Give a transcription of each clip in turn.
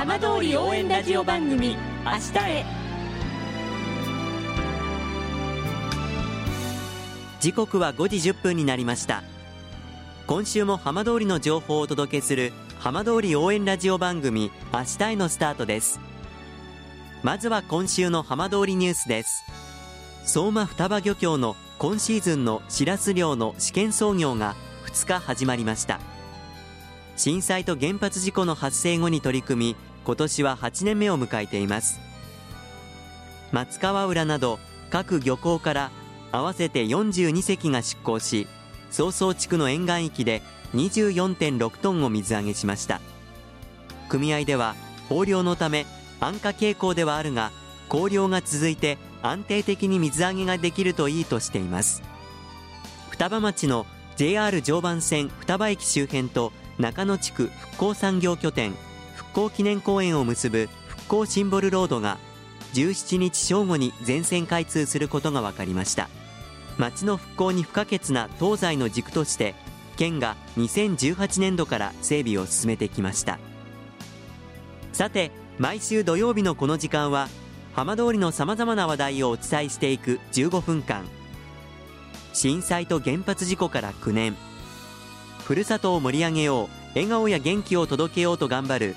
浜通り応援ラジオ番組明日へ。時刻は5時1分になりました。今週も浜通りの情報をお届けする浜通り応援ラジオ番組明日へのスタートです。まずは今週の浜通りニュースです。相馬双葉漁協の今シーズンのしらす漁の試験操業が2日始まりました。震災と原発事故の発生後に取り組み今年は8年目を迎えています。松川浦など各漁港から合わせて42隻が出港し曹操地区の沿岸域で24.6トンを水揚げしました。組合では豊漁のため安価傾向ではあるが高漁が続いて安定的に水揚げができるといいとしています。双葉町の JR 常磐線双葉駅周辺と中野地区復興産業拠点興記念公園を結ぶ復興シンボルロードが17日正午に全線開通することが分かりました。町の復興に不可欠な東西の軸として県が2018年度から整備を進めてきました。さて毎週土曜日のこの時間は浜通りのさまざまな話題をお伝えしていく15分間。震災と原発事故から9年。ふるさとを盛り上げよう笑顔や元気を届けようと頑張る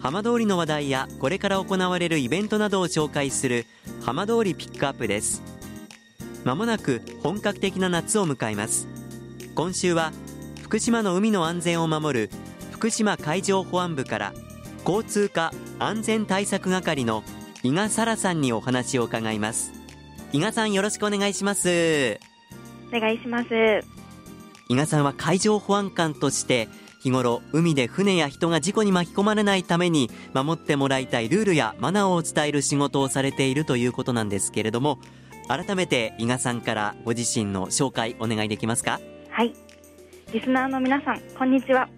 浜通りの話題やこれから行われるイベントなどを紹介する浜通りピックアップです。まもなく本格的な夏を迎えます。今週は福島の海の安全を守る福島海上保安部から交通課安全対策係の伊賀沙羅さんにお話を伺います。伊賀さんよろしくお願いします。お願いします。伊賀さんは海上保安官として日頃海で船や人が事故に巻き込まれないために守ってもらいたいルールやマナーを伝える仕事をされているということなんですけれども改めて伊賀さんからご自身の紹介お願いできますか？はい。リスナーの皆さんこんにちは。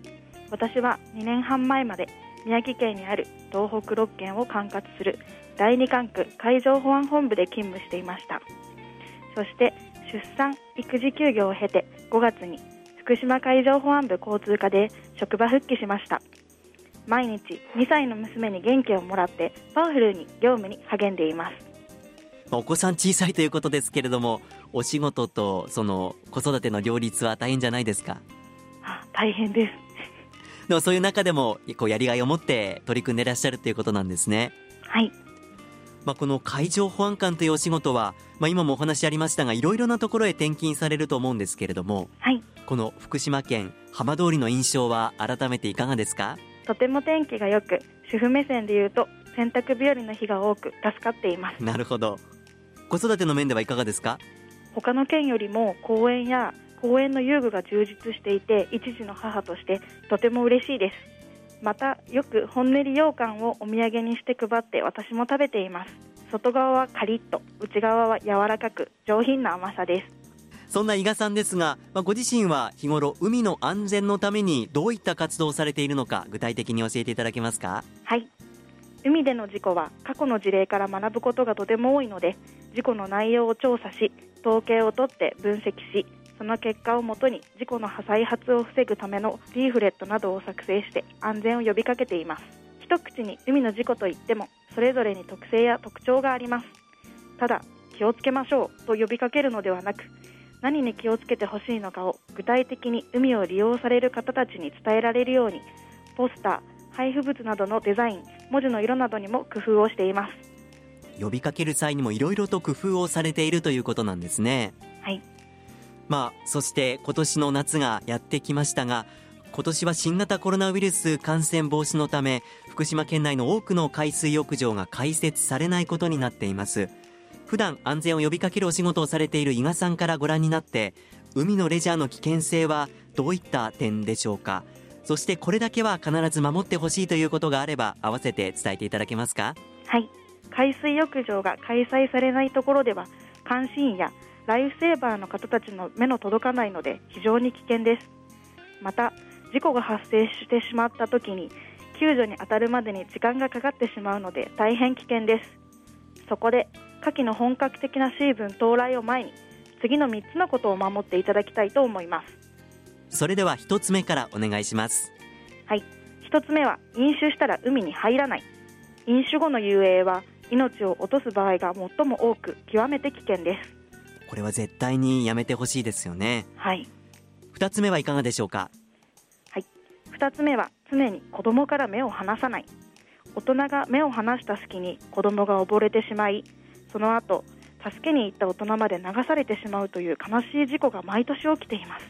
私は2年半前まで宮城県にある東北6県を管轄する第二管区海上保安本部で勤務していました。そして出産育児休業を経て5月に福島海上保安部交通課で職場復帰しました。毎日2歳の娘に元気をもらってパワフルに業務に励んでいます。お子さん小さいということですけれどもお仕事とその子育ての両立は大変じゃないですか？あ大変です。でもそういう中でもこうやりがいを持って取り組んでいらっしゃるということなんですね。はい。まあ、この海上保安官というお仕事は、まあ、今もお話ありましたがいろいろなところへ転勤されると思うんですけれども、はい、この福島県浜通りの印象は改めていかがですか？とても天気が良く主婦目線で言うと洗濯日和の日が多く助かっています。なるほど。子育ての面ではいかがですか？他の県よりも公園や公園の遊具が充実していて一児の母としてとても嬉しいです。またよくほんねり羊羹をお土産にして配って私も食べています。外側はカリッと内側は柔らかく上品な甘さですそんな伊賀さんですが、まあ、ご自身は日頃海の安全のためにどういった活動をされているのか具体的に教えていただけますか？はい。海での事故は過去の事例から学ぶことがとても多いので事故の内容を調査し統計を取って分析しその結果をもとに事故の再発を防ぐためのリーフレットなどを作成して安全を呼びかけています。一口に海の事故といってもそれぞれに特性や特徴があります。ただ気をつけましょうと呼びかけるのではなく何に気をつけてほしいのかを具体的に海を利用される方たちに伝えられるようにポスター配布物などのデザイン文字の色などにも工夫をしています。呼びかける際にもいろいろと工夫をされているということなんですね。はい。まあそして今年の夏がやってきましたが今年は新型コロナウイルス感染防止のため福島県内の多くの海水浴場が開設されないことになっています普段安全を呼びかけるお仕事をされている伊賀さんからご覧になって海のレジャーの危険性はどういった点でしょうか？そしてこれだけは必ず守ってほしいということがあれば合わせて伝えていただけますか？はい。海水浴場が開催されないところでは監視員やライフセーバーの方たちの目の届かないので非常に危険です。また事故が発生してしまった時に救助に当たるまでに時間がかかってしまうので大変危険です。そこで夏季の本格的なシーズン到来を前に次の3つのことを守っていただきたいと思います。それでは1つ目からお願いします。はい。1つ目は飲酒したら海に入らない。飲酒後の遊泳は命を落とす場合が最も多く極めて危険です。これは絶対にやめてほしいですよね。はい。2つ目はいかがでしょうか？はい。2つ目は常に子供から目を離さない。大人が目を離した隙に子供が溺れてしまいその後助けに行った大人まで流されてしまうという悲しい事故が毎年起きています。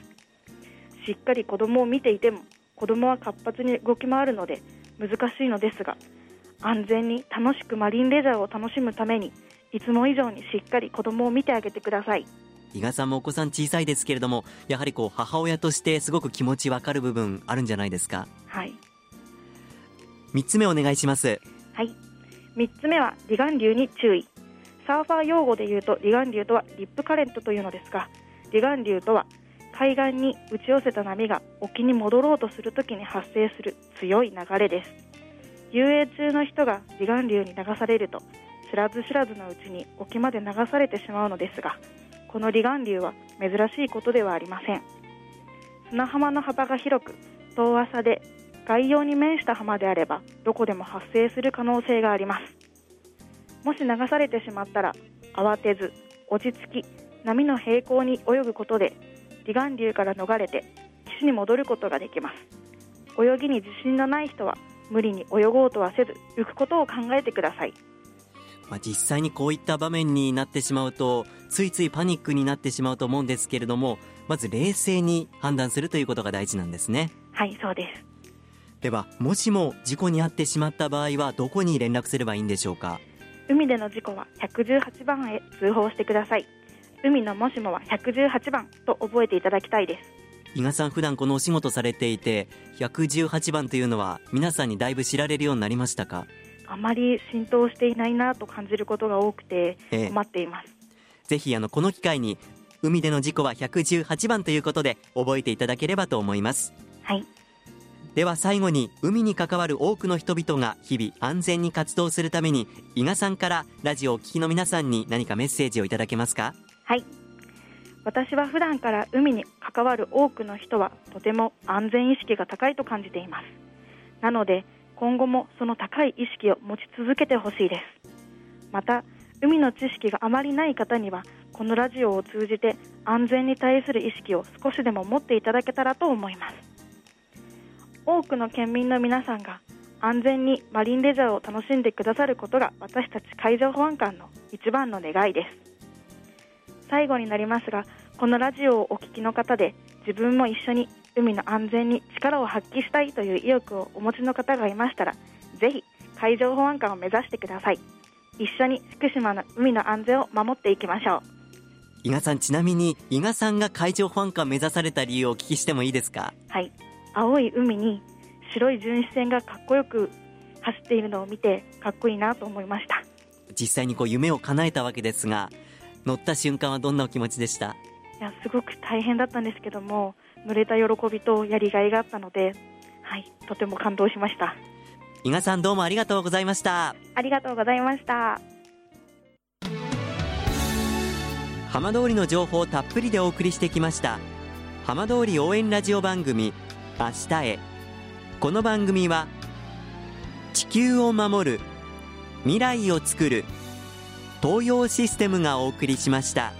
しっかり子供を見ていても子供は活発に動き回るので難しいのですが安全に楽しくマリンレジャーを楽しむためにいつも以上にしっかり子供を見てあげてください。伊賀さんもお子さん小さいですけれどもやはりこう母親としてすごく気持ちわかる部分あるんじゃないですか？はい。3つ目お願いします。はい。3つ目は離岸流に注意サーファー用語で言うと離岸流とはリップカレントというのですが離岸流とは海岸に打ち寄せた波が沖に戻ろうとするときに発生する強い流れです。遊泳中の人が離岸流に流されると知らず知らずのうちに沖まで流されてしまうのですがこの離岸流は珍しいことではありません。砂浜の幅が広く遠浅で外洋に面した浜であればどこでも発生する可能性があります。もし流されてしまったら慌てず落ち着き波の平行に泳ぐことで離岸流から逃れて岸に戻ることができます。泳ぎに自信のない人は無理に泳ごうとはせず浮くことを考えてください。まあ、実際にこういった場面になってしまうとついついパニックになってしまうと思うんですけれどもまず冷静に判断するということが大事なんですね。はいそうです。ではもしも事故に遭ってしまった場合はどこに連絡すればいいんでしょうか？海での事故は118番へ通報してください。海のもしもは118番と覚えていただきたいです。伊賀さん普段このお仕事されていて118番というのは皆さんにだいぶ知られるようになりましたか？あまり浸透していないなと感じることが多くてええ。困っています、ぜひあのこの機会に海での事故は118番ということで覚えていただければと思います。はいでは最後に海に関わる多くの人々が日々安全に活動するために伊賀さんからラジオをお聞きの皆さんに何かメッセージをいただけますか？はい。私は普段から海に関わる多くの人はとても安全意識が高いと感じています。なので今後もその高い意識を持ち続けてほしいです。また海の知識があまりない方にはこのラジオを通じて安全に対する意識を少しでも持っていただけたらと思います。多くの県民の皆さんが安全にマリンレジャーを楽しんでくださることが私たち海上保安官の一番の願いです。最後になりますがこのラジオをお聞きの方で自分も一緒に海の安全に力を発揮したいという意欲をお持ちの方がいましたらぜひ海上保安官を目指してください。一緒に福島の海の安全を守っていきましょう。伊賀さんちなみに伊賀さんが海上保安官目指された理由をお聞きしてもいいですか？はい青い海に白い巡視船がかっこよく走っているのを見てかっこいいなと思いました。実際にこう夢を叶えたわけですが乗った瞬間はどんなお気持ちでした？いやすごく大変だったんですけども乗れた喜びとやりがいがあったのではいとても感動しました。伊賀さんどうもありがとうございました。ありがとうございました。浜通りの情報をたっぷりでお送りしてきました。浜通り応援ラジオ番組明日へこの番組は地球を守る未来をつくる東洋システムがお送りしました。